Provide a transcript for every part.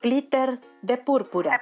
Glitter de púrpura.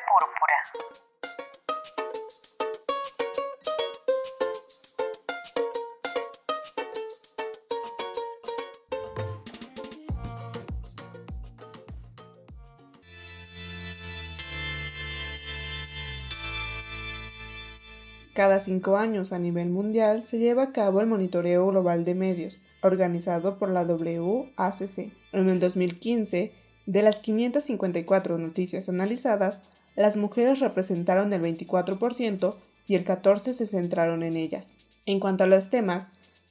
Cada cinco años a nivel mundial se lleva a cabo el Monitoreo Global de Medios, organizado por la WACC. En el 2015, de las 554 noticias analizadas, las mujeres representaron el 24% y el 14% se centraron en ellas. En cuanto a los temas,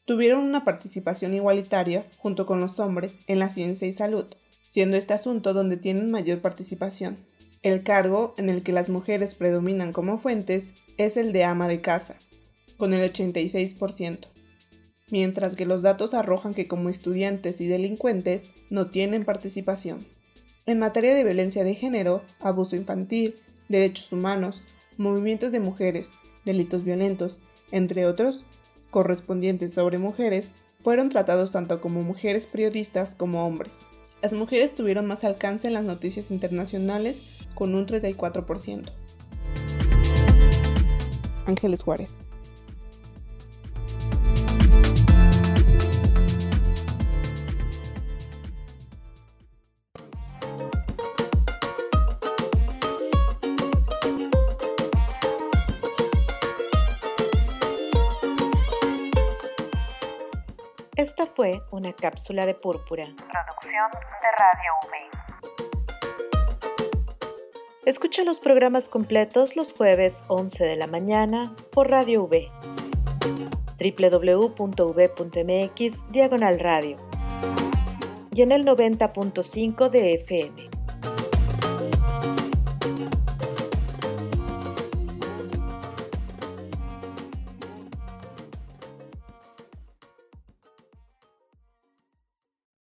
tuvieron una participación igualitaria junto con los hombres en la ciencia y salud, siendo este asunto donde tienen mayor participación. El cargo en el que las mujeres predominan como fuentes es el de ama de casa, con el 86%, mientras que los datos arrojan que como estudiantes y delincuentes no tienen participación. En materia de violencia de género, abuso infantil, derechos humanos, movimientos de mujeres, delitos violentos, entre otros, correspondientes sobre mujeres, fueron tratados tanto como mujeres periodistas como hombres. Las mujeres tuvieron más alcance en las noticias internacionales con un 34%. Ángeles Juárez. Esta fue una cápsula de púrpura. Producción de Radio V. Escucha los programas completos los jueves 11 de la mañana por Radio V. www.v.mx diagonal radio y en el 90.5 de FM.